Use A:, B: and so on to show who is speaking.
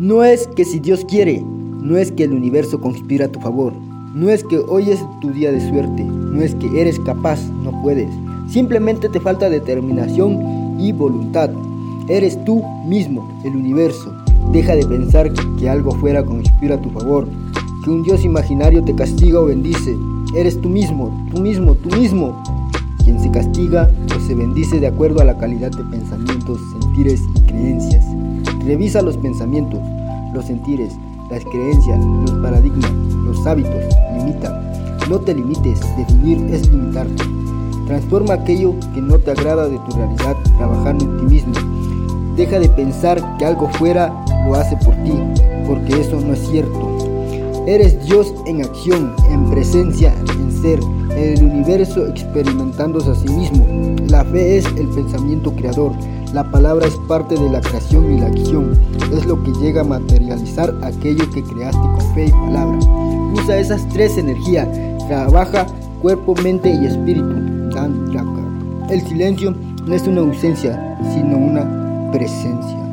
A: No es que si Dios quiere, no es que el universo conspira a tu favor, no es que hoy es tu día de suerte, no es que eres capaz, no puedes. Simplemente te falta determinación y voluntad. Eres tú mismo, el universo. Deja de pensar que algo fuera conspira a tu favor, que un Dios imaginario te castiga o bendice. Eres tú mismo, tú mismo, tú mismo. Quien se castiga o se bendice de acuerdo a la calidad de pensamientos, sentires y creencias. Revisa los pensamientos, los sentires, las creencias, los paradigmas, los hábitos. Limita. No te limites. Definir es limitarte. Transforma aquello que no te agrada de tu realidad trabajando en ti mismo. Deja de pensar que algo fuera lo hace por ti, porque eso no es cierto. Eres Dios en acción, en presencia, en ser, en el universo experimentándose a sí mismo. La fe es el pensamiento creador. La palabra es parte de la creación y la acción. Es lo que llega a materializar aquello que creaste con fe y palabra. Usa esas tres energías. Trabaja cuerpo, mente y espíritu. El silencio no es una ausencia, sino una presencia.